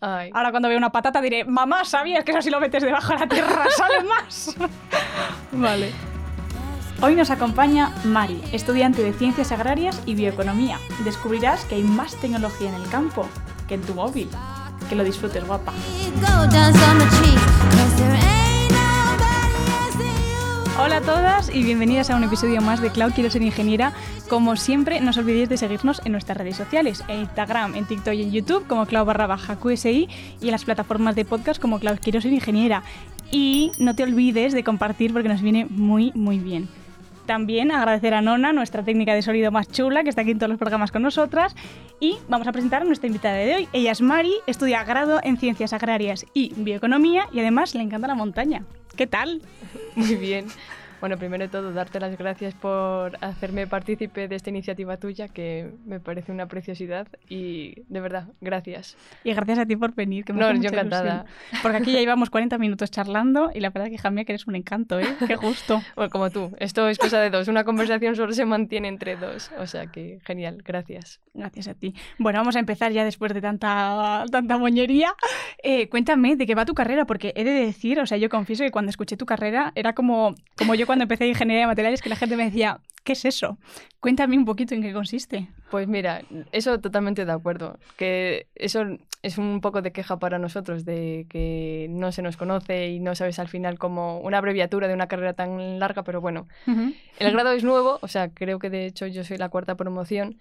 Ay. Ahora cuando veo una patata diré, mamá, ¿sabías que eso si lo metes debajo de la tierra sale más? vale. Hoy nos acompaña Mari, estudiante de Ciencias Agrarias y Bioeconomía. Descubrirás que hay más tecnología en el campo que en tu móvil. Que lo disfrutes, guapa. Hola a todas y bienvenidas a un episodio más de Cloud Quiero Ser Ingeniera. Como siempre, no os olvidéis de seguirnos en nuestras redes sociales, en Instagram, en TikTok y en YouTube como Cloud barra baja QSI y en las plataformas de podcast como Cloud Quiero Ser Ingeniera. Y no te olvides de compartir porque nos viene muy, muy bien. También agradecer a Nona, nuestra técnica de sonido más chula, que está aquí en todos los programas con nosotras. Y vamos a presentar a nuestra invitada de hoy. Ella es Mari, estudia grado en Ciencias Agrarias y Bioeconomía y además le encanta la montaña. ¿Qué tal? Muy bien. Bueno, primero de todo, darte las gracias por hacerme partícipe de esta iniciativa tuya, que me parece una preciosidad y de verdad, gracias. Y gracias a ti por venir, que me No, yo encantada. ilusión. Porque aquí ya llevamos 40 minutos charlando y la verdad que Jamia que eres un encanto, ¿eh? Qué gusto. Bueno, como tú, esto es cosa de dos. Una conversación solo se mantiene entre dos. O sea que genial, gracias. Gracias a ti. Bueno, vamos a empezar ya después de tanta, tanta moñería. Eh, cuéntame de qué va tu carrera, porque he de decir, o sea, yo confieso que cuando escuché tu carrera era como, como yo cuando empecé ingeniería de materiales, que la gente me decía, ¿qué es eso? Cuéntame un poquito en qué consiste. Pues mira, eso totalmente de acuerdo. Que eso es un poco de queja para nosotros, de que no se nos conoce y no sabes al final como una abreviatura de una carrera tan larga, pero bueno, El grado es nuevo, o sea, creo que de hecho yo soy la cuarta promoción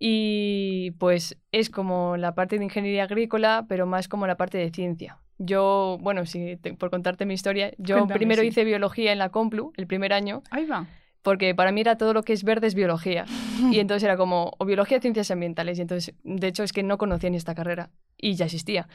y pues es como la parte de ingeniería agrícola, pero más como la parte de ciencia. Yo, bueno, si te- por contarte mi historia, yo Cuéntame, primero sí. hice biología en la Complu el primer año, Ahí va. porque para mí era todo lo que es verde es biología. Y entonces era como, o biología, ciencias ambientales. Y entonces, de hecho, es que no conocía ni esta carrera y ya existía.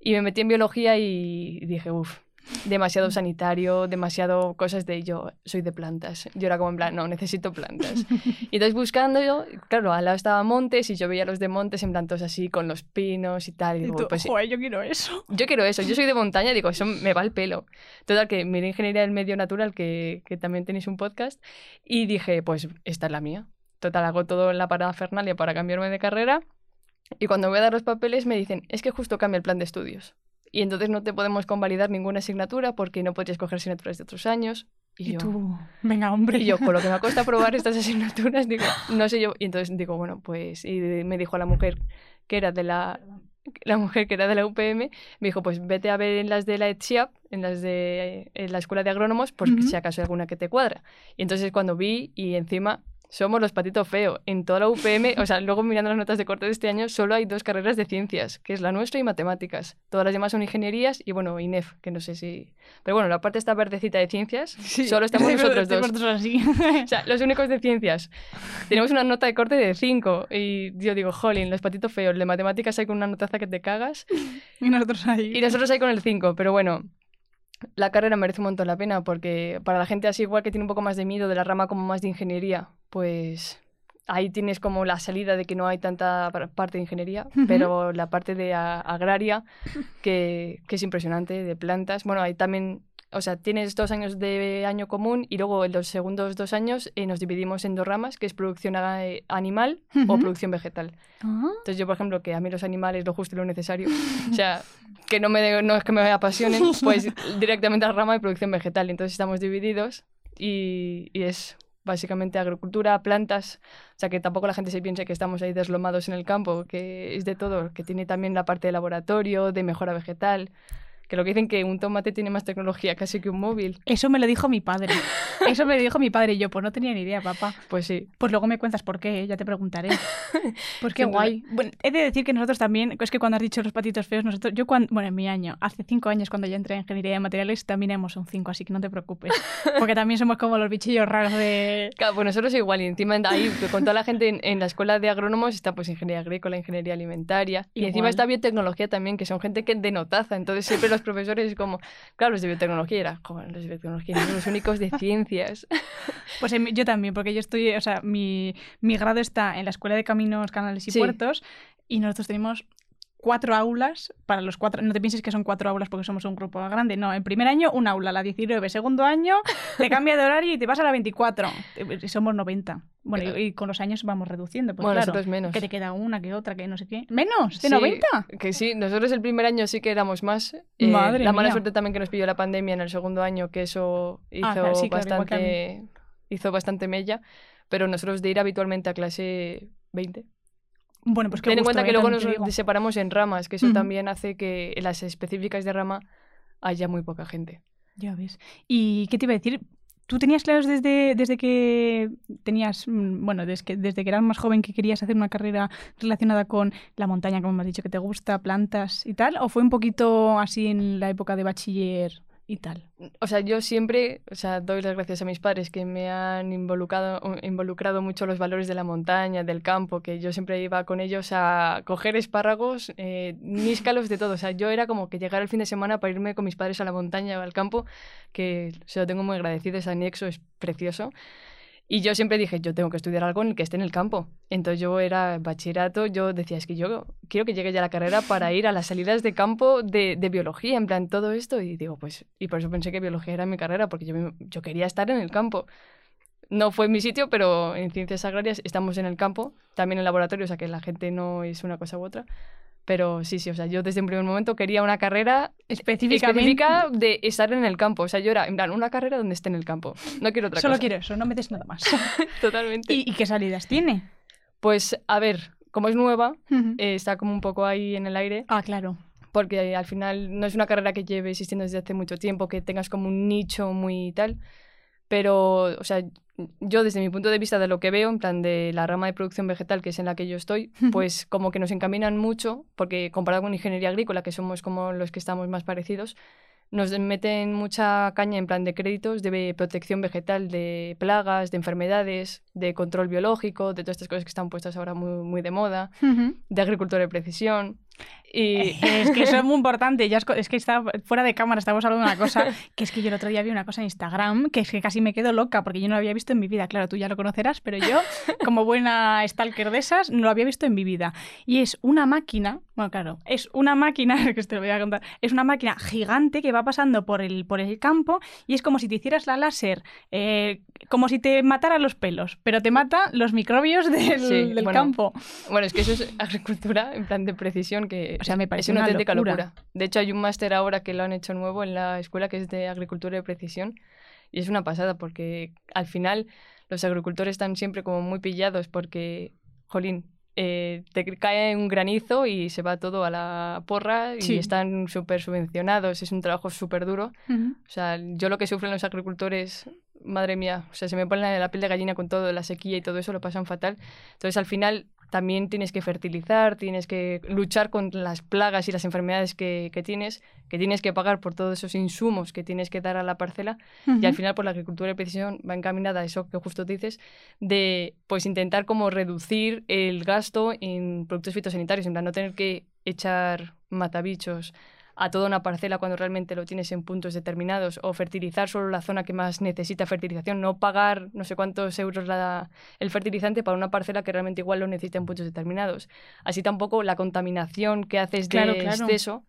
Y me metí en biología y dije, uff, demasiado sanitario, demasiado cosas de yo soy de plantas. Yo era como en plan, no, necesito plantas. Y entonces buscando yo, claro, al lado estaba Montes y yo veía los de Montes en plan todos así con los pinos y tal. Y Y digo, tú, pues sí, "Joder, yo quiero eso. yo quiero eso, yo soy de montaña, digo, eso me va el pelo. Total, que miré Ingeniería del Medio Natural, que, que también tenéis un podcast, y dije, pues esta es la mía. Total, hago todo en la parafernalia para cambiarme de carrera, y cuando voy a dar los papeles me dicen, es que justo cambia el plan de estudios. Y entonces no te podemos convalidar ninguna asignatura porque no podrías coger asignaturas de otros años. Y, Y, yo, tú, venga, hombre. y yo, con lo que me cuesta probar estas asignaturas, digo, no sé yo. Y entonces digo, bueno, pues. Y me dijo la mujer que era de la. La mujer que era de la UPM, me dijo, pues vete a ver en las de la ETSIAP, en las de en la escuela de agrónomos, por Ujú. si acaso hay alguna que te cuadra. Y entonces cuando vi, y encima somos los patitos feos, en toda la UPM, o sea, luego mirando las notas de corte de este año, solo hay dos carreras de ciencias, que es la nuestra y matemáticas. Todas las demás son ingenierías y bueno, INEF, que no sé si... Pero bueno, la parte esta verdecita de ciencias, Sí, solo estamos sí, nosotros dos. así. O sea, los únicos de ciencias. Tenemos una nota de corte de 5. Y yo digo, jolín, los patitos feos. De matemáticas hay con una notaza que te cagas. y nosotros ahí. Y nosotros hay con el 5. Pero bueno, la carrera merece un montón la pena porque para la gente así igual que tiene un poco más de miedo de la rama como más de ingeniería, pues ahí tienes como la salida de que no hay tanta par- parte de ingeniería, pero la parte de agraria que, que es impresionante, de plantas. Bueno, ahí también, o sea, tienes dos años de año común y luego en los segundos dos años eh, nos dividimos en dos ramas, que es producción eh, animal o Ujú. producción vegetal. Ah, Entonces yo, por ejemplo, que a mí los animales lo justo y lo necesario, o sea, que no, me, no es que me apasionen, pues directamente a la rama de producción vegetal. Entonces estamos divididos y, y es básicamente agricultura, plantas, o sea, que tampoco la gente se piense que estamos ahí deslomados en el campo, que es de todo, que tiene también la parte de laboratorio, de mejora vegetal, que lo que dicen que un tomate tiene más tecnología casi que un móvil, Eso me lo dijo mi padre. Eso me lo dijo mi padre y yo, pues no tenía ni idea, papá. pues sí. Pues luego me cuentas por qué, ya te preguntaré. Pues qué guay. Bueno, he de decir que nosotros también, es que cuando has dicho los patitos feos, nosotros, yo cuando, bueno, en mi año, hace cinco años cuando yo entré en ingeniería de materiales, también éramos un 5, así que no te preocupes. Porque también somos como los bichillos raros de... Claro, pues nosotros igual, y encima ahí, con toda la gente en, en la escuela de agrónomos está pues ingeniería agrícola, ingeniería alimentaria, y encima está biotecnología también, que son gente que de notaza, entonces siempre los profesores es como, claro, los de biotecnología era, joder, los de biotecnología, son los únicos de ciencias. Pues en yo también, porque yo estoy, o sea, mi, mi grado está en la Escuela de Caminos, Canales y Sí. Puertos y nosotros tenemos cuatro aulas para los cuatro. No te pienses que son cuatro aulas porque somos un grupo grande. No, en primer año un aula, la 19. Segundo año te cambia de horario y te vas a la 24. Y somos 90. Bueno, y, con los años vamos reduciendo. Pues bueno, claro, menos. Que te queda una, que otra, que no sé qué. ¿Menos? ¿De Sí, 90? Que sí, nosotros el primer año sí que éramos más. Eh, Madre la mala mía. suerte también que nos pilló la pandemia en el segundo año, que eso hizo Ah, claro, sí, a bastante hizo bastante mella. Pero nosotros de ir habitualmente a clase 20. Bueno, pues que Ten en cuenta que luego nos separamos en ramas, que eso también hace que en las específicas de rama haya muy poca gente. Ya ves. ¿Y qué te iba a decir? ¿Tú tenías claros desde, desde que tenías, mm, bueno, desde que, desde que eras más joven que querías hacer una carrera relacionada con la montaña, como me has dicho que te gusta, plantas y tal? ¿O fue un poquito así en la época de bachiller y tal? O sea, yo siempre, o sea, doy las gracias a mis padres que me han involucrado, involucrado mucho los valores de la montaña, del campo, que yo siempre iba con ellos a coger espárragos, eh, níscalos, de todo. O sea, yo era como que llegar el fin de semana para irme con mis padres a la montaña o al campo, que se lo tengo muy agradecido, ese anexo es precioso. Y yo siempre dije, yo tengo que estudiar algo en el que esté en el campo. Entonces yo era bachillerato, yo decía, es que yo quiero que llegue ya la carrera para ir a las salidas de campo de, biología, en plan todo esto. Y digo, pues, y por eso pensé que biología era mi carrera, porque yo, yo quería estar en el campo. No fue mi sitio, pero en ciencias agrarias estamos en el campo, también en laboratorio, o sea que la gente no es una cosa u otra. Pero sí, sí, o sea, yo desde un primer momento quería una carrera específica de estar en el campo. O sea, yo era, en plan, una carrera donde esté en el campo. No quiero otra Solo cosa. quiero eso, no me des nada más. Totalmente. ¿Y, y qué salidas tiene? Pues, a ver, como es nueva, eh, está como un poco ahí en el aire, ah, claro. porque al final no es una carrera que lleve existiendo desde hace mucho tiempo, que tengas como un nicho muy tal, pero, o sea, yo desde mi punto de vista de lo que veo, en plan de la rama de producción vegetal, que es en la que yo estoy, pues como que nos encaminan mucho, porque comparado con ingeniería agrícola, que somos como los que estamos más parecidos, nos meten mucha caña en plan de créditos de protección vegetal, de plagas, de enfermedades, de control biológico, de todas estas cosas que están puestas ahora muy, muy de moda, de agricultura de precisión. Y Es que eso es muy importante. Ya es, es que está fuera de cámara, estábamos hablando de una cosa, que es que yo el otro día vi una cosa en Instagram, que es que casi me quedo loca, porque yo no lo había visto en mi vida. Claro, tú ya lo conocerás, pero yo, como buena stalker de esas, no lo había visto en mi vida. Y es una máquina, bueno, claro, es una máquina, que te lo voy a contar, es una máquina gigante que va pasando por el, por el campo y es como si te hicieras la láser, eh, como si te matara los pelos, pero te mata los microbios del, Sí, del bueno, campo. bueno, es que eso es agricultura en plan de precisión, que O sea, me es una una auténtica locura. locura. De hecho, hay un máster ahora que lo han hecho nuevo en la escuela que es de agricultura de precisión y es una pasada porque al final los agricultores están siempre como muy pillados porque, jolín, eh, te cae un granizo y se va todo a la porra y Sí. están súper subvencionados, es un trabajo súper duro. O sea, yo lo que sufren los agricultores, madre mía, o sea, se me pone la, la piel de gallina con todo, la sequía y todo eso, lo pasan fatal. Entonces, al final, también tienes que fertilizar, tienes que luchar contra las plagas y las enfermedades que, que tienes, que tienes que pagar por todos esos insumos que tienes que dar a la parcela. Y al final, por la agricultura de precisión va encaminada a eso que justo dices, de pues intentar como reducir el gasto en productos fitosanitarios, en plan no tener que echar matabichos a toda una parcela cuando realmente lo tienes en puntos determinados o fertilizar solo la zona que más necesita fertilización, no pagar no sé cuántos euros la, el fertilizante para una parcela que realmente igual lo necesita en puntos determinados. Así tampoco la contaminación que haces de Claro, claro. exceso.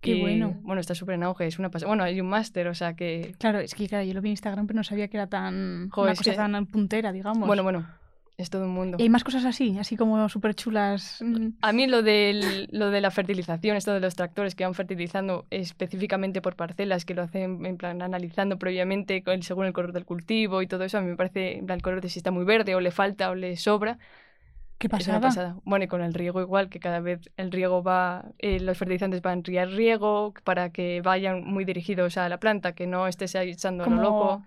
Qué y, bueno. Bueno, está súper en auge, es una pasada. Bueno, hay un máster, o sea que... Claro, es que claro, yo lo vi en Instagram, pero no sabía que era tan Joder, una cosa que- tan puntera, digamos. Bueno, bueno, es todo un mundo. Y hay más cosas así, así como súper chulas. A mí lo, del, lo de la fertilización, esto de los tractores que van fertilizando específicamente por parcelas, que lo hacen en plan analizando previamente según el color del cultivo y todo eso, a mí me parece en plan el color de si está muy verde o le falta o le sobra. Qué pasada. pasada. Bueno, y con el riego igual, que cada vez el riego va, eh, los fertilizantes van a riego para que vayan muy dirigidos a la planta, que no estés ahí echando a lo Como- loco.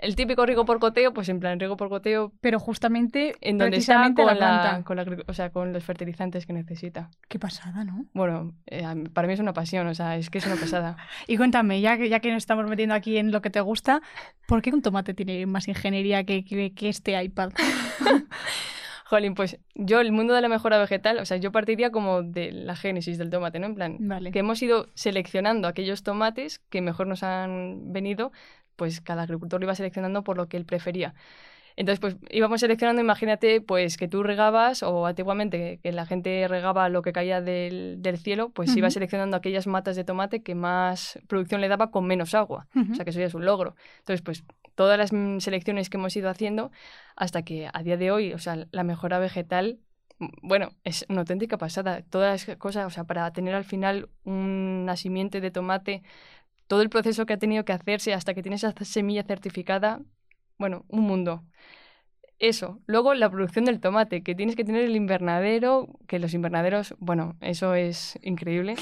El típico riego por goteo, pues en plan riego por goteo Pero justamente en donde está con, la la, planta. con, la o sea, con los fertilizantes que necesita. Qué pasada, ¿no? Bueno, eh, para mí es una pasión, o sea, es que es una pasada. Y cuéntame, ya que, ya que nos estamos metiendo aquí en lo que te gusta, ¿por qué un tomate tiene más ingeniería que, que, que este iPad? Jolín, pues yo el mundo de la mejora vegetal, o sea, yo partiría como de la génesis del tomate, ¿no? En plan, Vale. que hemos ido seleccionando aquellos tomates que mejor nos han venido, pues cada agricultor lo iba seleccionando por lo que él prefería. Entonces, pues íbamos seleccionando, imagínate, pues que tú regabas, o antiguamente que la gente regaba lo que caía del, del cielo, pues iba seleccionando aquellas matas de tomate que más producción le daba con menos agua. Ujú. O sea, que eso ya es un logro. Entonces, pues todas las mm, selecciones que hemos ido haciendo hasta que a día de hoy, o sea, la mejora vegetal, mm, bueno, es una auténtica pasada. Todas las cosas, o sea, para tener al final una simiente de tomate, todo el proceso que ha tenido que hacerse hasta que tienes esa semilla certificada, bueno, un mundo. Eso. Luego la producción del tomate, que tienes que tener el invernadero, que los invernaderos, bueno, eso es increíble.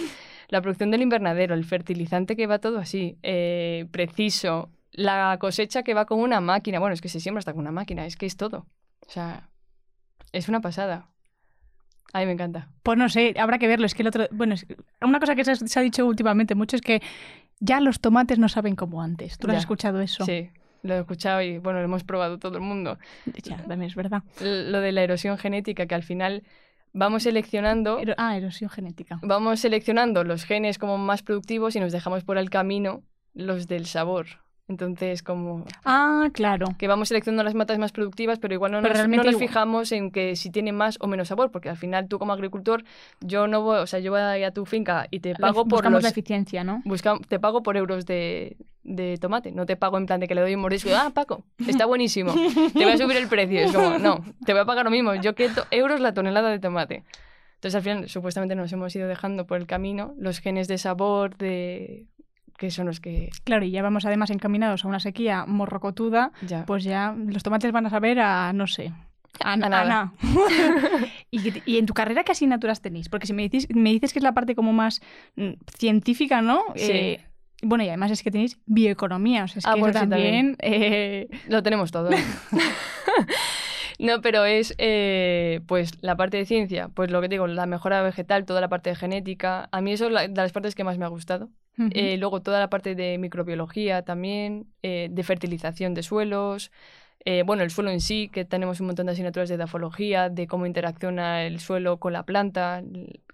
La producción del invernadero, el fertilizante que va todo así, eh, preciso, la cosecha que va con una máquina, bueno, es que se siembra hasta con una máquina, es que es todo. O sea, es una pasada. A mí me encanta. Pues no sé, habrá que verlo. Es que el otro. Bueno, una cosa que se ha dicho últimamente mucho es que ya los tomates no saben como antes. ¿Tú lo has escuchado eso? Sí, lo he escuchado y bueno, lo hemos probado todo el mundo. Ya, también es verdad. Lo de la erosión genética, que al final vamos seleccionando Ero- ah, erosión genética. vamos seleccionando los genes como más productivos y nos dejamos por el camino los del sabor. Entonces, como Ah, claro. que vamos seleccionando las matas más productivas, pero igual no Pero nos, no fijamos en que si tiene más o menos sabor, porque al final tú como agricultor, yo no voy, o sea, yo voy a tu finca y te pago por Buscamos los, la eficiencia, ¿no? busca- te pago por euros de, de tomate, no te pago en plan de que le doy un mordisco, y, ah, Paco, está buenísimo, te voy a subir el precio, es como, no, te voy a pagar lo mismo, yo quiero euros la tonelada de tomate. Entonces al final supuestamente nos hemos ido dejando por el camino los genes de sabor, de que son los que Claro, y ya vamos además encaminados a una sequía morrocotuda, ya... pues ya los tomates van a saber a, no sé, a, A nada. nada. ¿Y, y en tu carrera qué asignaturas tenéis? Porque si me dices, me dices que es la parte como más mm, científica, ¿no? Sí. Eh, bueno, y además es que tenéis bioeconomía, o sea, es Ah, que bueno, eso sí, también... eh, Lo tenemos todo. no, pero es eh, pues la parte de ciencia, pues lo que digo, la mejora vegetal, toda la parte de genética. A mí eso es la- de las partes que más me ha gustado. Eh, luego toda la parte de microbiología también, eh, de fertilización de suelos. eh, bueno, el suelo en sí, que tenemos un montón de asignaturas de edafología, de cómo interacciona el suelo con la planta,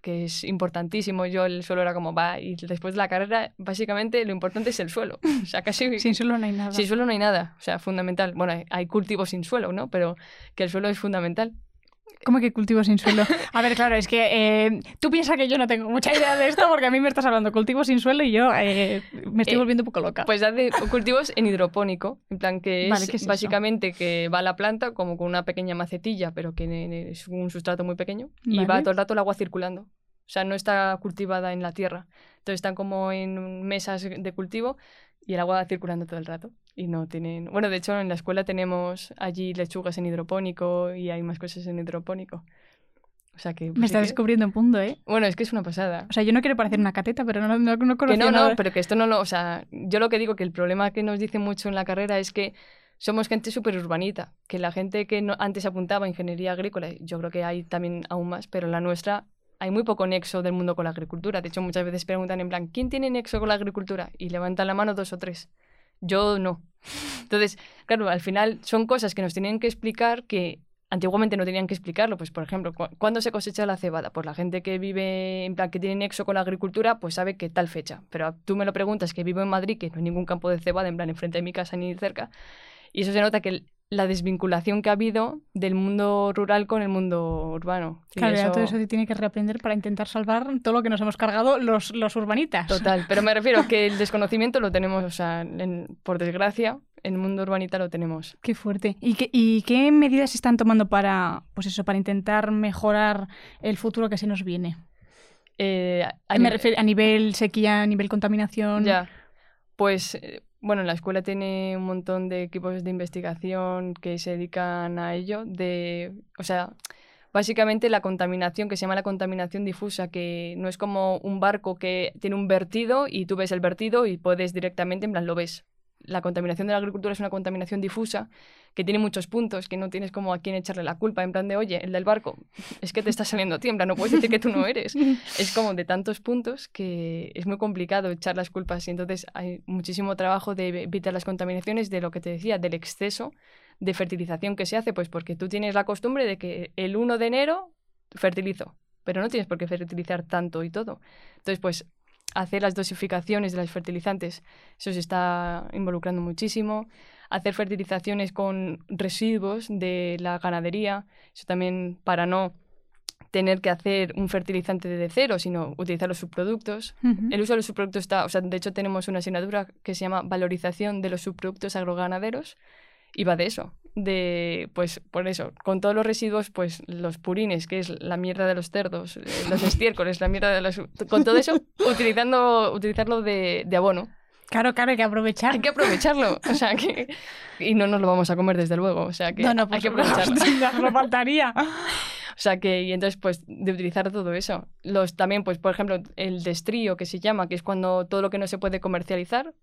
que es importantísimo. Yo el suelo era como, va, y después de la carrera, básicamente lo importante es el suelo. O sea, casi Sin suelo no hay nada. sin suelo no hay nada, o sea, fundamental. Bueno, hay, hay cultivos sin suelo, ¿no? Pero que el suelo es fundamental. ¿Cómo que cultivo sin suelo? A ver, claro, es que eh, tú piensas que yo no tengo mucha idea de esto porque a mí me estás hablando cultivo sin suelo y yo eh, me estoy Eh, volviendo un poco loca. Pues hace cultivos en hidropónico, en plan que es, básicamente que va la planta como con una pequeña macetilla, pero que es un sustrato muy pequeño y va todo el rato el agua circulando. O sea, no está cultivada en la tierra. Entonces están como en mesas de cultivo y el agua va circulando todo el rato. Y no tienen... Bueno, de hecho en la escuela tenemos allí lechugas en hidropónico y hay más cosas en hidropónico. O sea que... me pues, sí que- descubriendo un punto, ¿eh? Bueno, es que es una pasada. O sea, yo no quiero parecer una cateta, pero no, no, no Que no, nada. no, pero que esto no lo... O sea, yo lo que digo que el problema que nos dicen mucho en la carrera es que somos gente súper urbanita, que la gente que no- antes apuntaba a ingeniería agrícola, yo creo que hay también aún más, pero la nuestra hay muy poco nexo del mundo con la agricultura. De hecho, muchas veces preguntan en plan, ¿quién tiene nexo con la agricultura? Y levantan la mano dos o tres. Yo no. Entonces, claro, al final son cosas que nos tienen que explicar que antiguamente no tenían que explicarlo. Pues, por ejemplo, cu- ¿cuándo se cosecha la cebada? Pues la gente que vive, en plan, que tiene nexo con la agricultura, pues sabe que tal fecha. Pero tú me lo preguntas, que vivo en Madrid, que no hay ningún campo de cebada, en plan, enfrente de mi casa ni cerca. Y eso se nota que la desvinculación que ha habido del mundo rural con el mundo urbano. Y Claro, ya eso- todo eso se tiene que reaprender para intentar salvar todo lo que nos hemos cargado los, los urbanitas. Total, pero me refiero que el desconocimiento lo tenemos, o sea, en- por desgracia, en el mundo urbanita lo tenemos. Qué fuerte. ¿Y qué, ¿Y qué medidas se están tomando para, pues eso, para intentar mejorar el futuro que se nos viene? Eh, a Me nivel- refiero a nivel sequía, a nivel contaminación. Ya. Pues, eh, bueno, la escuela tiene un montón de equipos de investigación que se dedican a ello. De, o sea, básicamente la contaminación, que se llama la contaminación difusa, que no es como un barco que tiene un vertido y tú ves el vertido y puedes directamente, en plan, lo ves. La contaminación de la agricultura es una contaminación difusa que tiene muchos puntos, que no tienes como a quién echarle la culpa, en plan de, oye, el del barco, es que te está saliendo a ti, en plan, no puedes decir que tú no eres es como de tantos puntos que es muy complicado echar las culpas y entonces hay muchísimo trabajo de evitar las contaminaciones de lo que te decía, del exceso de fertilización que se hace, pues porque tú tienes la costumbre de que el 1 de enero fertilizo, pero no tienes por qué fertilizar tanto y todo. Entonces, pues hacer las dosificaciones de los fertilizantes, eso se está involucrando muchísimo. hacer fertilizaciones con residuos de la ganadería, eso también para no tener que hacer un fertilizante de cero, sino utilizar los subproductos. El uso de los subproductos está, o sea, de hecho tenemos una asignatura que se llama valorización de los subproductos agroganaderos y va de eso, de, pues, por eso, con todos los residuos, pues, los purines, que es la mierda de los cerdos, eh, los estiércoles, la mierda de los... Con todo eso, utilizando, utilizarlo de, de abono. Claro, claro, hay que aprovechar. Hay que aprovecharlo, o sea, que... Y no nos lo vamos a comer, desde luego, o sea, que no, no, hay por que aprovecharlo. no faltaría. O sea que, y entonces, pues, de utilizar todo eso. Los también, pues, por ejemplo, el destrío que se llama, que es cuando todo lo que no se puede comercializar,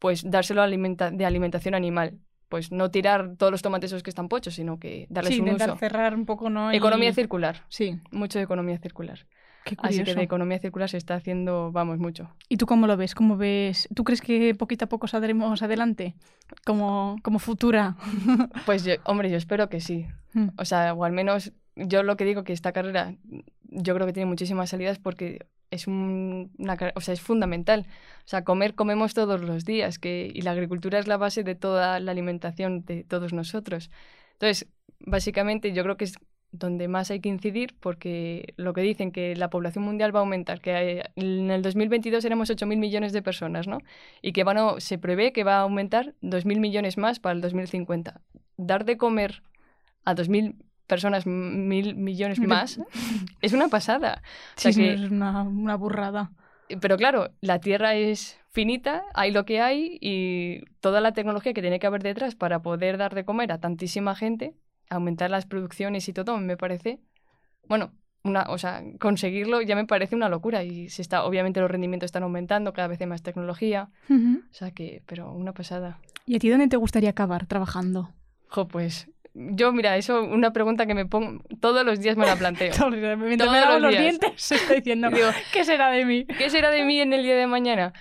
pues dárselo alimenta- de alimentación animal. Pues no tirar todos los tomates esos que están pochos, sino que darles Sí, un intentar uso. cerrar un poco, ¿no? Y- Economía circular, Sí, mucho de economía circular. qué Así que de economía circular se está haciendo, vamos, mucho. ¿Y tú cómo lo ves? ¿Cómo ves? ¿Tú crees que poquito a poco saldremos adelante? Como, como futura. Pues, yo- hombre, yo espero que sí. Mm. O sea, o al menos yo lo que digo que esta carrera yo creo que tiene muchísimas salidas porque es un- una o sea, es fundamental. O sea, comer comemos todos los días que, y la agricultura es la base de toda la alimentación de todos nosotros. Entonces, básicamente yo creo que es donde más hay que incidir porque lo que dicen que la población mundial va a aumentar, que en el 2022 éramos 8.000 millones de personas, ¿no? Y que van se prevé que va a aumentar 2.000 millones más para el 2050. Dar de comer a 2.000 personas, mil millones más, es una pasada. O sea Sí, que- es una, una burrada. pero claro, la Tierra es finita, hay lo que hay y toda la tecnología que tiene que haber detrás para poder dar de comer a tantísima gente, aumentar las producciones y todo, me parece, bueno, una, o sea, conseguirlo ya me parece una locura y se está, obviamente los rendimientos están aumentando, cada vez hay más tecnología, o sea que, pero una pasada. ¿Y a ti dónde te gustaría acabar trabajando? Jo, pues yo, mira, eso, una pregunta que me pongo, todos los días me la planteo. Mientras Todos me lavo los los dientes, se está diciendo, Digo, ¿qué será de mí? ¿Qué será de mí en el día de mañana?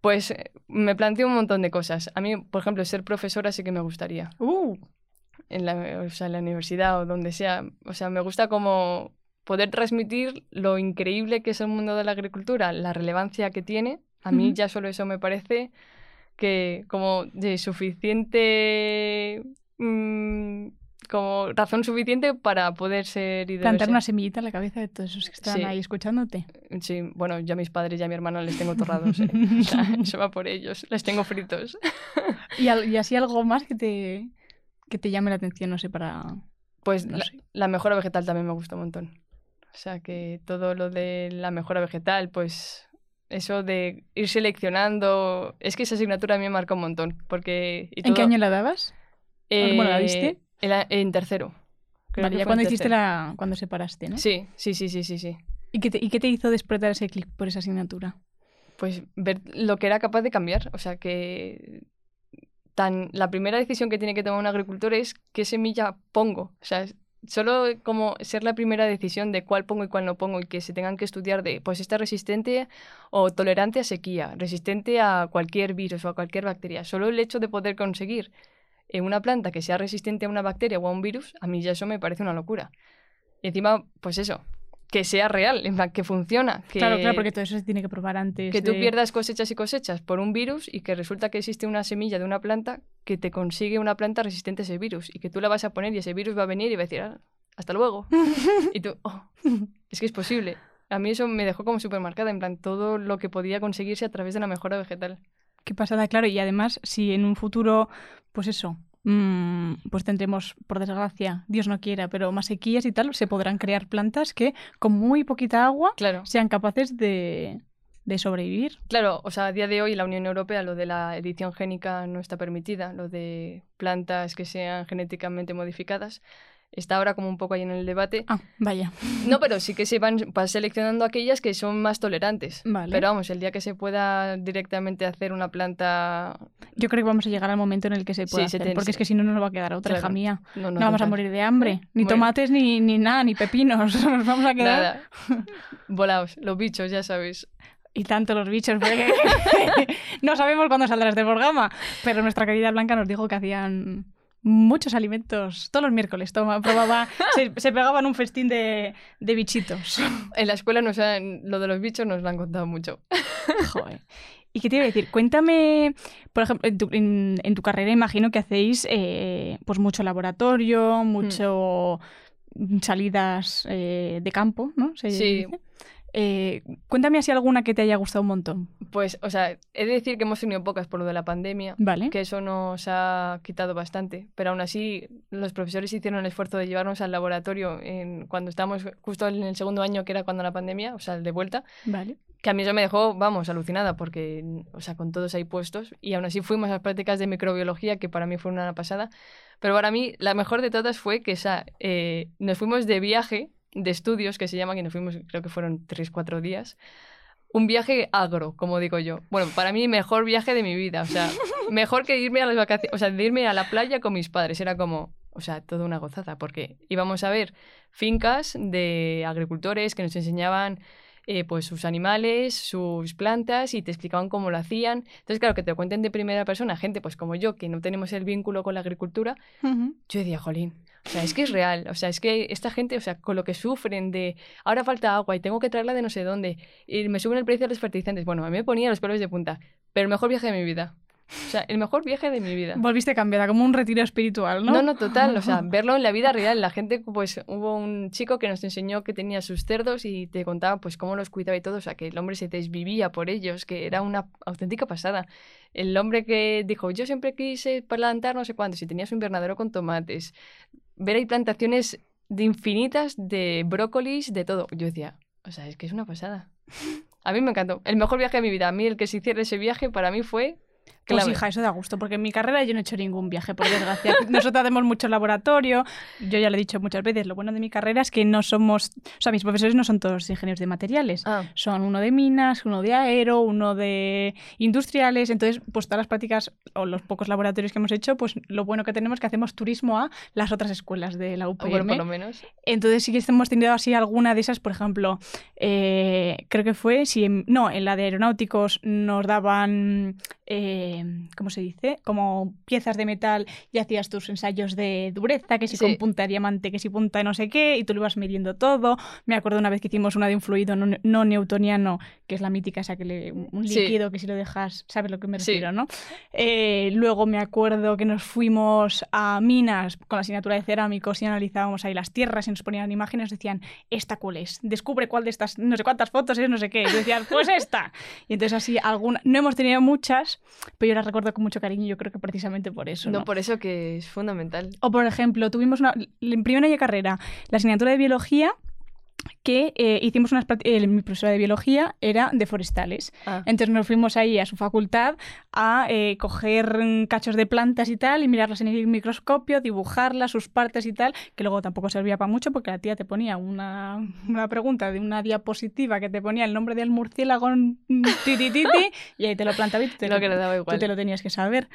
Pues eh, me planteo un montón de cosas. A mí, por ejemplo, ser profesora sí que me gustaría. Uh, En la, o sea, en la universidad o donde sea. O sea, me gusta como poder transmitir lo increíble que es el mundo de la agricultura, la relevancia que tiene. A mí ya solo eso me parece que como de suficiente... mm, como razón suficiente para poder ser deber plantar una semillita en la cabeza de todos esos que están Sí. ahí escuchándote. Sí, bueno, ya a mis padres y a mi hermano les tengo torrados. ¿eh? O sea, eso va por ellos. Les tengo fritos. Y, al- y así algo más que te, que te llame la atención, no sé, para... Pues No la, sé. la mejora vegetal también me gusta un montón. O sea, que todo lo de la mejora vegetal, pues eso de ir seleccionando... Es que esa asignatura a mí me marca un montón. Porque... y ¿En qué año la dabas? Bueno, la Eh, diste? En, la- en tercero. Creo vale, que ya cuando hiciste la... cuando separaste, ¿no? Sí, sí, sí, sí, sí, sí. ¿Y qué, te, ¿Y qué te hizo despertar ese clic por esa asignatura? pues ver lo que era capaz de cambiar. O sea, que tan la primera decisión que tiene que tomar un agricultor es qué semilla pongo. O sea, solo como ser la primera decisión de cuál pongo y cuál no pongo y que se tengan que estudiar de, pues esta es resistente o tolerante a sequía, resistente a cualquier virus o a cualquier bacteria. Solo el hecho de poder conseguir eh, una planta que sea resistente a una bacteria o a un virus, a mí ya eso me parece una locura. Y encima, pues eso, que sea real, en plan, que funciona. Que, Claro, claro, porque todo eso se tiene que probar antes. que tú pierdas cosechas y cosechas por un virus y que resulta que existe una semilla de una planta que te consigue una planta resistente a ese virus y que tú la vas a poner y ese virus va a venir y va a decir, "Ah, hasta luego. y tú, "Oh, es que es posible. A mí eso me dejó como súper marcada, en plan, todo lo que podía conseguirse a través de la mejora vegetal. Qué pasada, claro. Y además, si en un futuro, pues eso, mm, pues tendremos, por desgracia, Dios no quiera, pero más sequías y tal, se podrán crear plantas que con muy poquita agua Claro. sean capaces de, de sobrevivir. Claro, o sea, a día de hoy la Unión Europea lo de la edición génica no está permitida, lo de plantas que sean genéticamente modificadas. Está ahora como un poco ahí en el debate. Ah, vaya. No, pero sí que se van, van seleccionando aquellas que son más tolerantes. Vale. Pero vamos, el día que se pueda directamente hacer una planta... Yo creo que vamos a llegar al momento en el que se Sí, pueda hacer, tiene- porque es sí. que si no, no nos va a quedar otra, Claro. hija mía. No, No, vamos a morir de hambre. Ni Bueno. tomates, ni, ni nada, ni pepinos. Nos vamos a quedar... Nada. Volaos, los bichos, ya sabéis. Y tanto los bichos, porque no sabemos cuándo saldrá este programa. Pero nuestra querida Blanca nos dijo que hacían muchos alimentos. Todos los miércoles toma, probaba, se, se pegaban un festín de, de bichitos. En la escuela nos han- lo de los bichos nos lo han contado mucho. Joder. ¿Y qué te iba a decir? Cuéntame, por ejemplo, en tu, en- en tu carrera imagino que hacéis eh, pues mucho laboratorio, mucho salidas eh, de campo, ¿no? Se Sí. dice. Eh, cuéntame así alguna que te haya gustado un montón. Pues, o sea, he de decir que hemos tenido pocas por lo de la pandemia, ¿Vale? que eso nos ha quitado bastante, pero aún así los profesores hicieron el esfuerzo de llevarnos al laboratorio en, cuando estábamos justo en el segundo año, que era cuando la pandemia, o sea, de vuelta, Vale. que a mí eso me dejó, vamos, alucinada, porque, o sea, con todos ahí puestos, y aún así fuimos a las prácticas de microbiología, que para mí fue una pasada, pero para mí la mejor de todas fue que, o sea, eh, nos fuimos de viaje, de estudios, que se llaman, y nos fuimos, creo que fueron tres, cuatro días, un viaje agro, como digo yo. Bueno, para mí, mejor viaje de mi vida, o sea, mejor que irme a las vacaciones, o sea, de irme a la playa con mis padres, era como... O sea, toda una gozada, porque íbamos a ver fincas de agricultores que nos enseñaban eh, pues sus animales, sus plantas y te explicaban cómo lo hacían. Entonces, claro, que te lo cuenten de primera persona, gente pues como yo, que no tenemos el vínculo con la agricultura, yo decía, jolín, o sea, es que es real, o sea, es que esta gente, o sea, con lo que sufren de ahora falta agua y tengo que traerla de no sé dónde y me suben el precio de los fertilizantes, bueno, a mí me ponía los pelos de punta, pero el mejor viaje de mi vida. O sea, el mejor viaje de mi vida. Volviste cambiada, como un retiro espiritual, ¿no? No, no, total. O sea, verlo en la vida real. La gente, pues, hubo un chico que nos enseñó que tenía sus cerdos y te contaba, pues, cómo los cuidaba y todo. O sea, que el hombre se desvivía por ellos, que era una auténtica pasada. El hombre que dijo, yo siempre quise plantar no sé cuántos y tenía su invernadero con tomates. Ver ahí plantaciones de infinitas de brócolis, de todo. Yo decía, o sea, es que es una pasada. A mí me encantó. El mejor viaje de mi vida. A mí el que se hiciera ese viaje para mí fue Pues clave. hija, eso da gusto, porque en mi carrera yo no he hecho ningún viaje, por desgracia. Nosotros hacemos mucho laboratorio, yo ya lo he dicho muchas veces, lo bueno de mi carrera es que no somos, o sea, mis profesores no son todos ingenieros de materiales, Ah, son uno de minas, uno de aero, uno de industriales, entonces pues todas las prácticas o los pocos laboratorios que hemos hecho, pues lo bueno que tenemos es que hacemos turismo a las otras escuelas de la UPM. bueno, por lo menos. Entonces sí que hemos tenido así alguna de esas, por ejemplo, eh, creo que fue, si en- no, en la de aeronáuticos nos daban, eh, ¿cómo se dice? Como piezas de metal y hacías tus ensayos de dureza, que si Sí. con punta de diamante, que si punta de no sé qué, y tú lo ibas midiendo todo. Me acuerdo una vez que hicimos una de un fluido no, no newtoniano, que es la mítica esa que le, un Sí. líquido que si lo dejas, ¿sabes lo que me Sí. refiero, no? Eh, luego me acuerdo que nos fuimos a minas con la asignatura de cerámicos y analizábamos ahí las tierras y nos ponían imágenes, decían, ¿esta cuál es? Descubre cuál de estas, no sé cuántas fotos es, no sé qué. Y yo decía, pues esta. Y entonces así, alguna, no hemos tenido muchas, pero yo las recuerdo con mucho cariño, yo creo que precisamente por eso. No, ¿no? por eso que es fundamental. O por ejemplo, tuvimos una, en primer año de carrera la asignatura de biología que eh, hicimos unas eh, mi profesora de biología era de forestales. Ah, Entonces nos fuimos ahí a su facultad a eh, coger cachos de plantas y tal y mirarlas en el microscopio, dibujarlas, sus partes y tal, que luego tampoco servía para mucho porque la tía te ponía una, una pregunta de una diapositiva que te ponía el nombre del murciélago titititi y ahí te lo plantaba y tú te lo que daba tú te lo tenías que saber.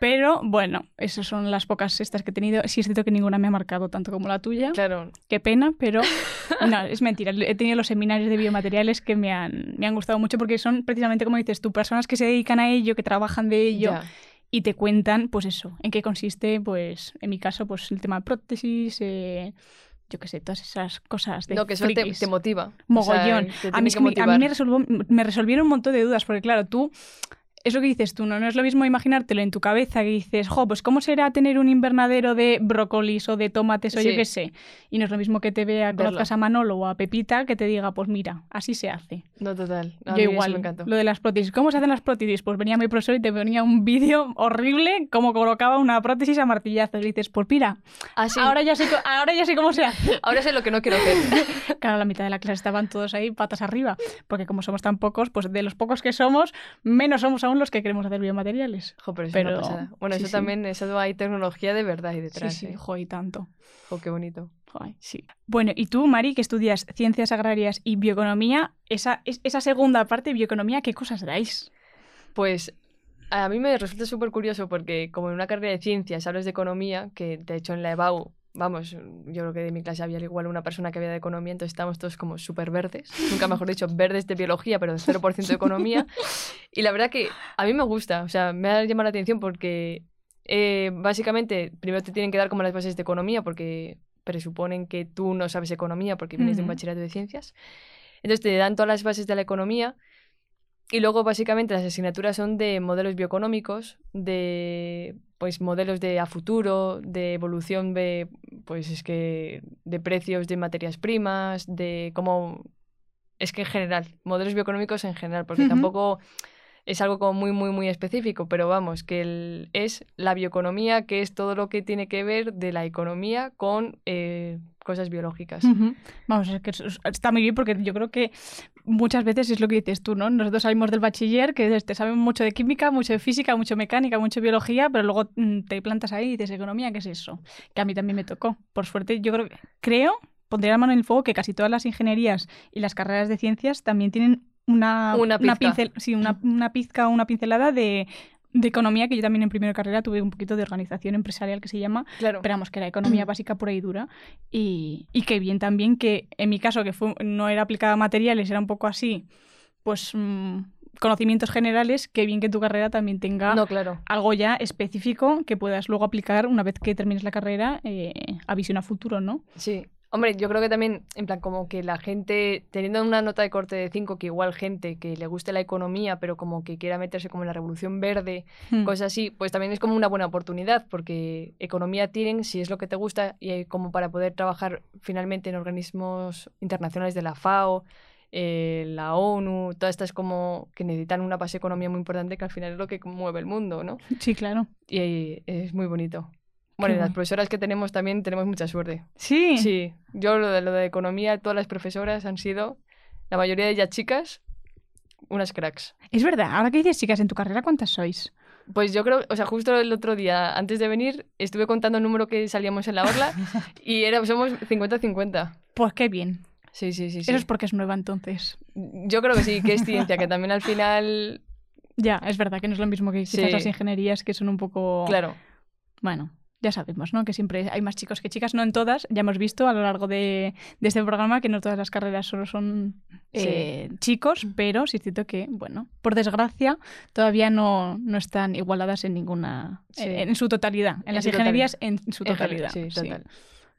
Pero bueno, esas son las pocas estas que he tenido. Sí es cierto que ninguna me ha marcado tanto como la tuya. Claro, Qué pena, pero no, es mentira. He tenido los seminarios de biomateriales que me han, me han gustado mucho porque son precisamente, como dices tú, personas que se dedican a ello, que trabajan de ello ya. y te cuentan, pues eso, en qué consiste, pues en mi caso, pues el tema de prótesis, eh, yo qué sé, todas esas cosas de No, que eso te, motiva. Mogollón. O sea, te a mí, a mí me, resolvó- me resolvieron un montón de dudas, porque claro, tú, eso que dices tú, ¿no? no es lo mismo imaginártelo en tu cabeza que dices, jo, pues ¿cómo será tener un invernadero de brócolis o de tomates o yo qué sé? Y no es lo mismo que te vea, Verlo. conozcas a Manolo o a Pepita, que te diga, pues mira, así se hace. No, total. Yo igual, me encantó. lo de las prótesis. ¿Cómo se hacen las prótesis? Pues venía mi profesor y te ponía un vídeo horrible, como colocaba una prótesis a martillazos. Y dices, pues mira, Ah, sí. ahora, ya sé, ahora ya sé cómo se hace. Ahora sé lo que no quiero hacer. Claro, la mitad de la clase estaban todos ahí patas arriba, porque como somos tan pocos, pues de los pocos que somos, menos somos aún los que queremos hacer biomateriales. Jo, pero eso. Bueno, sí, eso sí. también, eso hay tecnología de verdad ahí Sí, detrás. sí, ¿eh? jo, y tanto. Jo, qué bonito. Sí. Bueno, y tú, Mari, que estudias ciencias agrarias y bioeconomía, esa, es- esa segunda parte, bioeconomía, ¿qué cosas dais? Pues a mí me resulta súper curioso porque como en una carrera de ciencias hablas de economía, que de hecho en la EBAU, vamos, yo creo que de mi clase había igual una persona que había de economía, entonces estábamos todos como súper verdes, nunca mejor dicho, verdes de biología, pero 0% de economía. Y la verdad que a mí me gusta, o sea, me ha llamado la atención porque eh, básicamente, primero te tienen que dar como las bases de economía, porque presuponen que tú no sabes economía porque vienes de un bachillerato de ciencias. Entonces te dan todas las bases de la economía y luego básicamente las asignaturas son de modelos bioeconómicos, de pues modelos de a futuro, de evolución de pues es que de precios de materias primas, de cómo es que en general, modelos bioeconómicos en general, porque tampoco es algo como muy, muy, muy específico, pero vamos, que el- es la bioeconomía, que es todo lo que tiene que ver de la economía con eh, cosas biológicas. Vamos, es que está muy bien porque yo creo que muchas veces es lo que dices tú, ¿no? Nosotros salimos del bachiller que te saben mucho de química, mucho de física, mucho de mecánica, mucho de biología, pero luego mm, te plantas ahí y dices economía, ¿qué es eso? Que a mí también me tocó. Por suerte, yo creo, creo, pondría la mano en el fuego que casi todas las ingenierías y las carreras de ciencias también tienen una, Una pizca. pincel, sí, una, una pizca o una pincelada de, de economía, que yo también en primera carrera tuve un poquito de organización empresarial que se llama, Claro. Esperamos que era economía básica pura y dura. Y, y qué bien también que, en mi caso, que fue, no era aplicada a materiales, era un poco así, pues mm, conocimientos generales, qué bien que tu carrera también tenga No, claro. algo ya específico que puedas luego aplicar una vez que termines la carrera eh, a visión a futuro, ¿no? Sí. Hombre, yo creo que también, en plan, como que la gente, teniendo una nota de corte de 5, que igual gente que le guste la economía, pero como que quiera meterse como en la revolución verde, Hmm. cosas así, pues también es como una buena oportunidad, porque economía tienen si es lo que te gusta y hay como para poder trabajar finalmente en organismos internacionales de la FAO, eh, la ONU, todas estas como que necesitan una base de economía muy importante que al final es lo que mueve el mundo, ¿no? Sí, claro. Y ahí es muy bonito. Bueno, y las profesoras que tenemos también tenemos mucha suerte. Sí. Sí, yo lo de, lo de economía, todas las profesoras han sido, la mayoría de ellas chicas, unas cracks. Es verdad, ahora que dices chicas, en tu carrera, ¿cuántas sois? Pues yo creo, o sea, justo el otro día, antes de venir, estuve contando el número que salíamos en la orla y era, somos 50-50. Pues qué bien. Sí, sí, sí, sí. Eso es porque es nueva entonces. Yo creo que sí, que es ciencia, que también al final, Ya, es verdad que no es lo mismo que quizás Sí. las ingenierías que son un poco... claro, Bueno, ya sabemos, ¿no? Que siempre hay más chicos que chicas, no en todas. Ya hemos visto a lo largo de, de este programa que no todas las carreras solo son eh, chicos, pero sí es cierto que, bueno, por desgracia, todavía no, no están igualadas en ninguna. Sí. En, en su totalidad. En, En las ingenierías, en su totalidad. sí. total.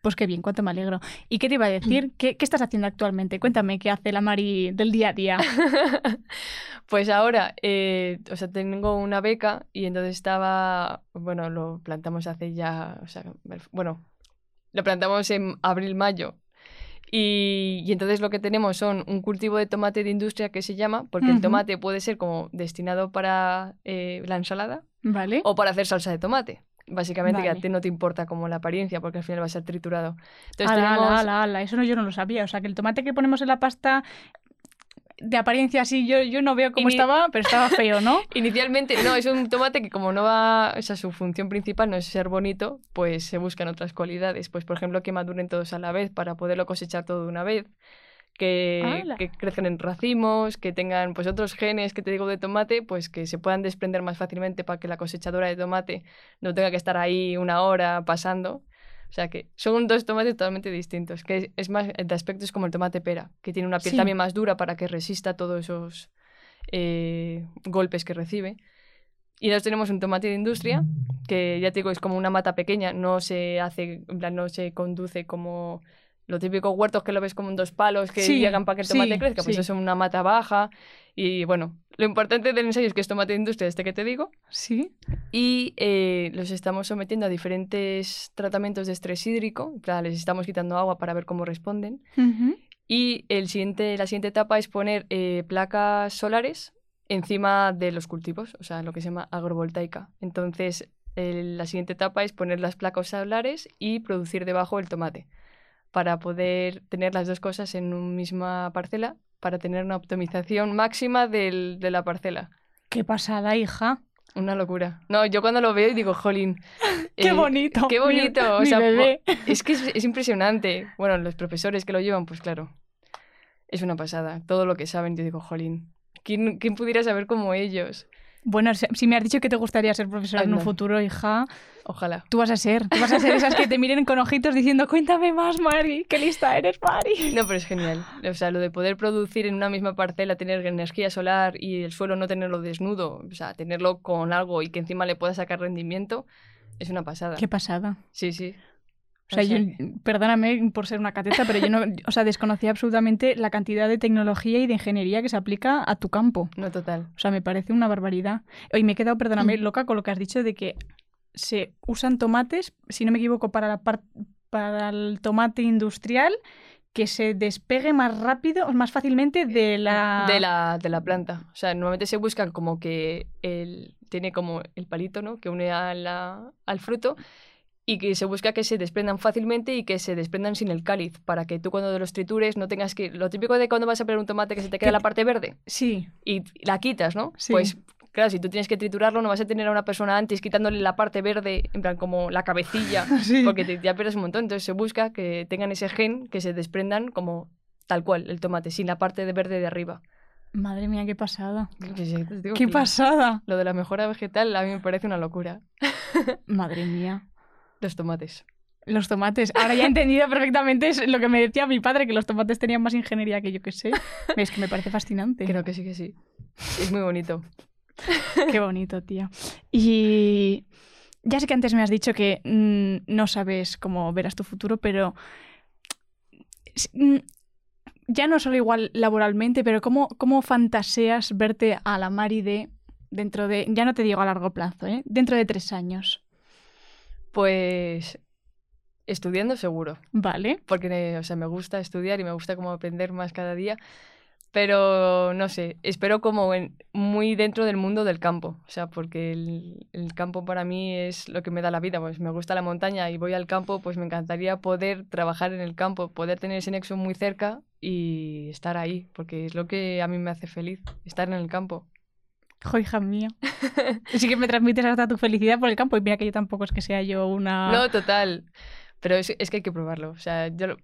Pues qué bien, cuánto me alegro. ¿Y qué te iba a decir? ¿Qué, qué estás haciendo actualmente? Cuéntame qué hace la Mari del día a día. Pues ahora, eh, o sea, tengo una beca y entonces estaba, bueno, lo plantamos hace ya, o sea, bueno, lo plantamos en abril-mayo. Y, y entonces lo que tenemos son un cultivo de tomate de industria que se llama, porque el tomate puede ser como destinado para eh, la ensalada ¿Vale? o para hacer salsa de tomate. Básicamente que a ti no te importa como la apariencia, porque al final va a ser triturado. Entonces ala, tenemos... ala, ala. Eso no, yo no lo sabía. O sea, que el tomate que ponemos en la pasta de apariencia así, yo, yo no veo cómo estaba, pero estaba feo, ¿no? Inicialmente, no, es un tomate que como no va, o sea, su función principal no es ser bonito, pues se buscan otras cualidades. Pues, por ejemplo, que maduren todos a la vez para poderlo cosechar todo de una vez, que, que crezcan en racimos, que tengan pues otros genes que te digo de tomate, pues que se puedan desprender más fácilmente para que la cosechadora de tomate no tenga que estar ahí una hora pasando. O sea que son dos tomates totalmente distintos, que es, es más, de aspecto es como el tomate pera, que tiene una piel Sí. también más dura para que resista todos esos eh, golpes que recibe. Y nosotros tenemos un tomate de industria, que ya te digo, es como una mata pequeña, no se hace, no se conduce como los típicos huertos que lo ves como en dos palos que Sí, llegan para que el tomate sí, crezca, pues sí. eso es una mata baja. Y bueno, lo importante del ensayo es que es tomate de industria, este que te digo, Sí. y eh, los estamos sometiendo a diferentes tratamientos de estrés hídrico, plan, les estamos quitando agua para ver cómo responden. Y el siguiente, la siguiente etapa es poner eh, placas solares encima de los cultivos, o sea, lo que se llama agrovoltaica. Entonces, el- la siguiente etapa es poner las placas solares y producir debajo el tomate, para poder tener las dos cosas en una misma parcela, para tener una optimización máxima del- de la parcela. Qué pasada, hija. Una locura. No, yo cuando lo veo digo, jolín. Qué eh, bonito. Qué mi- bonito. o mi sea, po- bebé. es que es, es impresionante. Bueno, los profesores que lo llevan, pues claro, es una pasada. Todo lo que saben, yo digo, jolín, ¿quién, quién pudiera saber como ellos? Bueno, si me has dicho que te gustaría ser profesora Ay, en un no. futuro, hija, Ojalá. tú vas a ser. Tú vas a ser esas que te miren con ojitos diciendo, cuéntame más, Mari, qué lista eres, Mari. No, pero es genial. O sea, lo de poder producir en una misma parcela, tener energía solar y el suelo no tenerlo desnudo, o sea, tenerlo con algo y que encima le pueda sacar rendimiento, Es una pasada. Qué pasada. Sí, sí. O sea, yo, perdóname por ser una cateta, pero yo no, o sea, desconocía absolutamente la cantidad de tecnología y de ingeniería que se aplica a tu campo. No, total. O sea, me parece una barbaridad. Hoy me he quedado, perdóname, loca con lo que has dicho de que se usan tomates, si no me equivoco, para, la para el tomate industrial que se despegue más rápido o más fácilmente de la... de la... de la planta. O sea, normalmente se buscan como que el, tiene como el palito, ¿no? Que une a la, al fruto y que se busca que se desprendan fácilmente y que se desprendan sin el cáliz, para que tú cuando los tritures no tengas que... Lo típico de cuando vas a pelar un tomate que se te queda la parte verde. Sí. Y la quitas, ¿no? Sí. Pues claro, si tú tienes que triturarlo no vas a tener a una persona antes quitándole la parte verde, en plan como la cabecilla, porque te, ya pierdes un montón. Entonces se busca que tengan ese gen, que se desprendan como tal cual el tomate, sin la parte de verde de arriba. Madre mía, qué pasada. qué pasada. Lo de la mejora vegetal a mí me parece una locura. Madre mía. Los tomates. Los tomates. Ahora ya he entendido perfectamente lo que me decía mi padre, que los tomates tenían más ingeniería que yo que sé. Es que me parece fascinante. Creo que sí, que sí. Es muy bonito. Qué bonito, tía. Y ya sé que antes me has dicho que mm, no sabes cómo verás tu futuro, pero mm, ya no solo igual laboralmente, pero ¿cómo, cómo fantaseas verte a la Mari de dentro de, ya no te digo a largo plazo, ¿eh? dentro de tres años? Pues estudiando seguro. Vale. Porque o sea, me gusta estudiar y me gusta como aprender más cada día. Pero no sé, espero como muy dentro del mundo del campo. O sea, porque el, el, campo para mí es lo que me da la vida. Pues me gusta la montaña y voy al campo, pues me encantaría poder trabajar en el campo, poder tener ese nexo muy cerca y estar ahí, porque es lo que a mí me hace feliz, estar en el campo. Jo, hija mía. sí que me transmites hasta tu felicidad por el campo y mira que yo tampoco es que sea yo una... No, total. Pero es, es que hay que probarlo. O sea, yo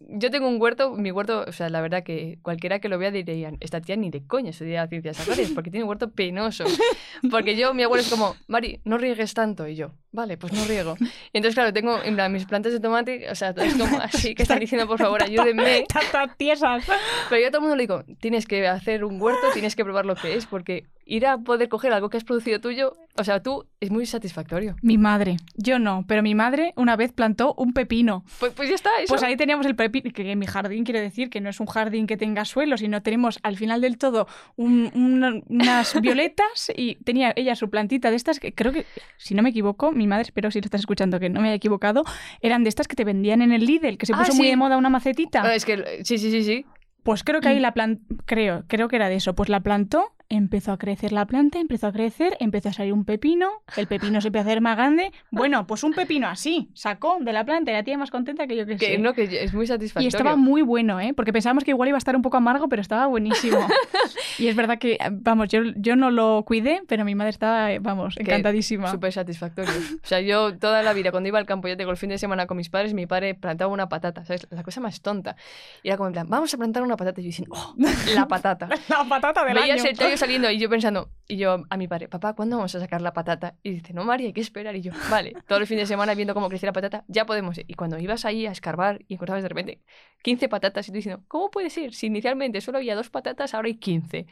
yo tengo un huerto, mi huerto, o sea, la verdad que cualquiera que lo vea dirían, esta tía ni de coña estudia ciencias agrarias, porque tiene un huerto penoso. Porque yo, mi abuelo es como, Mari, no riegues tanto. Y yo, vale, pues no riego. Y entonces, claro, tengo en plan, mis plantas de tomate, o sea, es como así, que están diciendo, por favor, ayúdenme. Tantas tiesas. Pero yo a todo el mundo le digo, tienes que hacer un huerto, tienes que probar lo que es, porque ir a poder coger algo que has producido tuyo, o sea, tú, es muy satisfactorio. Mi madre, yo no, pero mi madre una vez plantó un pepino. Pues, pues ya está, eso. Pues ahí teníamos el pepino, que en mi jardín quiere decir que no es un jardín que tenga suelo, sino tenemos al final del todo unas violetas y tenía ella su plantita de estas que creo que, si no me equivoco, mi madre, espero si lo estás escuchando que no me haya equivocado, eran de estas que te vendían en el Lidl, que se ah, puso muy de moda una macetita. Ah, es que, sí, sí, sí, sí. Pues creo que ahí la plantó, creo, creo que era de eso. Pues la plantó empezó a crecer la planta, empezó a crecer, empezó a salir un pepino, el pepino se empezó a hacer más grande. Bueno, pues un pepino así, sacó de la planta y la tía más contenta que yo que, que No, que es muy satisfactorio. Y estaba muy bueno, ¿eh? Porque pensábamos que igual iba a estar un poco amargo, pero estaba buenísimo. y es verdad que, vamos, yo, yo no lo cuidé, pero mi madre estaba, vamos, encantadísima. Súper satisfactorio. O sea, yo toda la vida, cuando iba al campo, yo tengo el fin de semana con mis padres, mi padre plantaba una patata, ¿sabes? La cosa más tonta. Y era como en plan, vamos a plantar una patata. Y yo diciendo, oh, la patata. la patata del Veías el tallo y yo pensando, y yo a mi padre, papá, ¿cuándo vamos a sacar la patata? Y dice, no, María, hay que esperar. Y yo, vale, todo el fin de semana viendo cómo crecía la patata, ya podemos ir. Y cuando ibas ahí a escarbar y encontrabas de repente 15 patatas y tú diciendo, ¿cómo puede ser? Si inicialmente solo había dos patatas, ahora hay 15.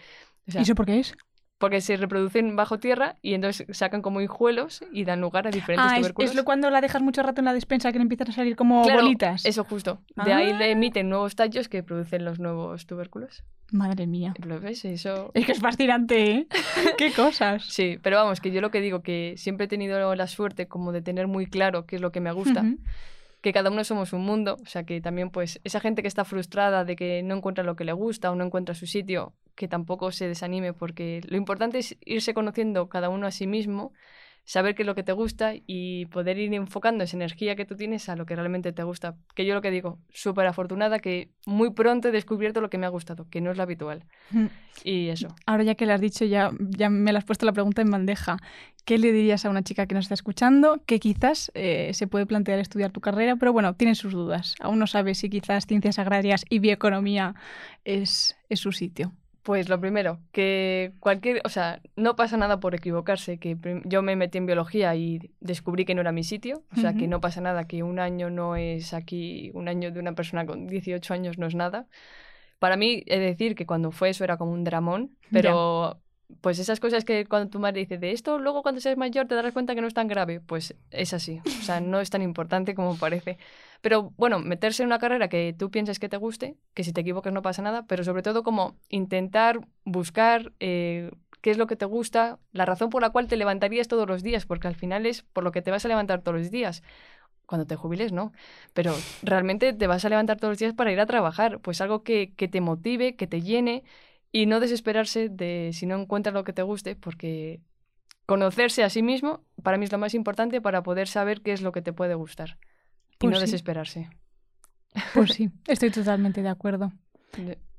¿Y eso por qué es? Porque se reproducen bajo tierra y entonces sacan como hijuelos y dan lugar a diferentes ah, tubérculos. Es, es cuando la dejas mucho rato en la despensa que le empiezan a salir como bolitas. Eso justo. De ahí le ah. emiten nuevos tallos que producen los nuevos tubérculos. Madre mía. ¿Lo ves? Eso... Es que es fascinante, ¿eh? ¡Qué cosas! Sí, pero vamos, que yo lo que digo, que siempre he tenido la suerte como de tener muy claro qué es lo que me gusta que cada uno somos un mundo, o sea que también pues esa gente que está frustrada de que no encuentra lo que le gusta o no encuentra su sitio, que tampoco se desanime porque lo importante es irse conociendo cada uno a sí mismo saber qué es lo que te gusta y poder ir enfocando esa energía que tú tienes a lo que realmente te gusta. Que yo lo que digo, súper afortunada que muy pronto he descubierto lo que me ha gustado, que no es lo habitual. Y eso. Ahora ya que lo has dicho, ya, ya me lo has puesto la pregunta en bandeja. ¿Qué le dirías a una chica que nos está escuchando que quizás eh, se puede plantear estudiar tu carrera, pero bueno, tiene sus dudas? Aún no sabe si quizás ciencias agrarias y bioeconomía es, es su sitio. Pues lo primero, que cualquier, o sea, no pasa nada por equivocarse, que yo me metí en biología y descubrí que no era mi sitio, o sea, que no pasa nada, que un año no es aquí, un año de una persona con 18 años no es nada. Para mí, es decir, que cuando fue eso era como un dramón, pero pues esas cosas que cuando tu madre dice de esto, luego cuando seas mayor te darás cuenta que no es tan grave, pues es así. O sea, no es tan importante como parece. Pero bueno, meterse en una carrera que tú pienses que te guste, que si te equivocas no pasa nada, pero sobre todo como intentar buscar eh, qué es lo que te gusta, la razón por la cual te levantarías todos los días, porque al final es por lo que te vas a levantar todos los días. Cuando te jubiles, no. Pero realmente te vas a levantar todos los días para ir a trabajar. Pues algo que, que te motive, que te llene y no desesperarse de si no encuentras lo que te guste, porque conocerse a sí mismo para mí es lo más importante para poder saber qué es lo que te puede gustar y Pues no sí. desesperarse. Pues sí, estoy totalmente de acuerdo.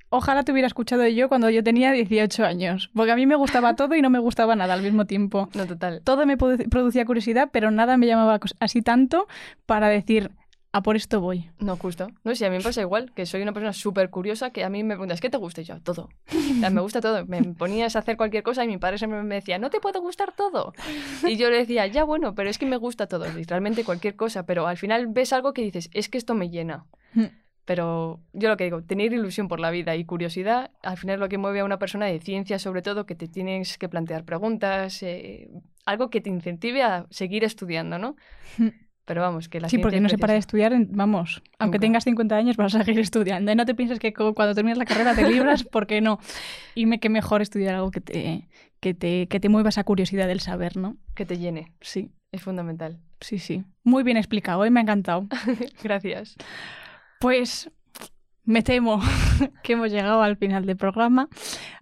Ojalá te hubiera escuchado yo cuando yo tenía 18 años, porque a mí me gustaba todo y no me gustaba nada al mismo tiempo. No, total. Todo me produ- producía curiosidad, pero nada me llamaba así tanto para decir, a por esto voy. No, justo. No, sí, a mí me pasa igual, que soy una persona súper curiosa que a mí me preguntas, ¿qué te gusta? Y yo, todo. O sea, me gusta todo. Me ponías a hacer cualquier cosa y mi padre siempre me decía, no te puede gustar todo. Y yo le decía, ya bueno, pero es que me gusta todo, literalmente cualquier cosa. Pero al final ves algo que dices, es que esto me llena. Mm. Pero yo lo que digo, tener ilusión por la vida y curiosidad, al final es lo que mueve a una persona de ciencia, sobre todo, que te tienes que plantear preguntas, eh, algo que te incentive a seguir estudiando, ¿no? Pero vamos, que la Sí, porque no se para de estudiar, vamos, aunque tengas 50 años vas a seguir estudiando. Y no te pienses que cuando terminas la carrera te libras, porque no. Y me, que mejor estudiar algo que te, que, te, que te mueva esa curiosidad del saber, ¿no? Que te llene, Sí, es fundamental. sí, sí. Muy bien explicado, ¿eh? me ha encantado. Gracias. Pues me temo que hemos llegado al final del programa.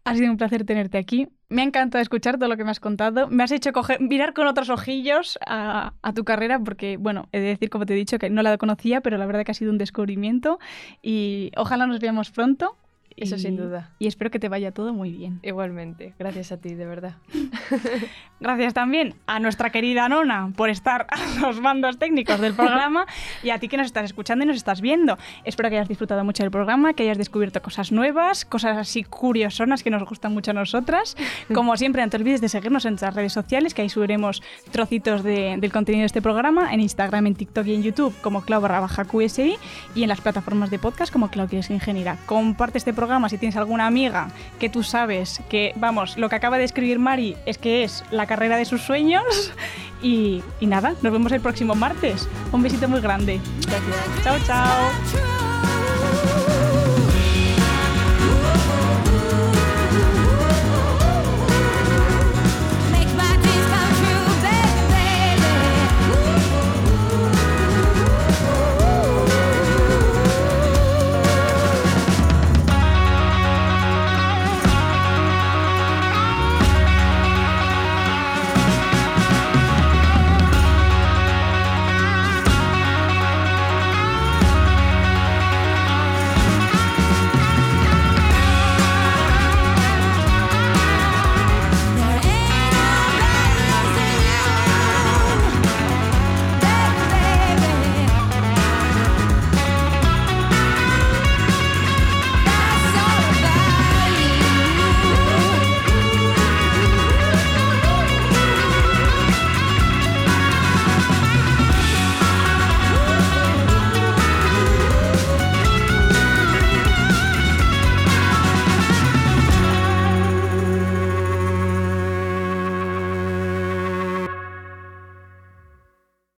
Ha sido un placer tenerte aquí. Me ha encantado escuchar todo lo que me has contado. Me has hecho coger, mirar con otros ojillos a, tu carrera porque, bueno, he de decir, como te he dicho, que no la conocía, pero la verdad que ha sido un descubrimiento y ojalá nos veamos pronto. Eso y- sin duda. Y espero que te vaya todo muy bien. Igualmente. Gracias a ti, de verdad. Gracias también a nuestra querida Nona por estar a los mandos técnicos del programa y a ti que nos estás escuchando y nos estás viendo. Espero que hayas disfrutado mucho del programa, que hayas descubierto cosas nuevas, cosas así curiosonas que nos gustan mucho a nosotras. Como siempre, no te olvides de seguirnos en nuestras redes sociales, que ahí subiremos trocitos de- del contenido de este programa, en Instagram, en TikTok y en YouTube como Clau barra baja QSI y en las plataformas de podcast como Clau Quieres Ingeniera. Comparte este programa si tienes alguna amiga que tú sabes que, vamos, lo que acaba de escribir Mari es que es la carrera de sus sueños. Y, y nada, nos vemos el próximo martes. Un besito muy grande. Gracias. Chao, chao.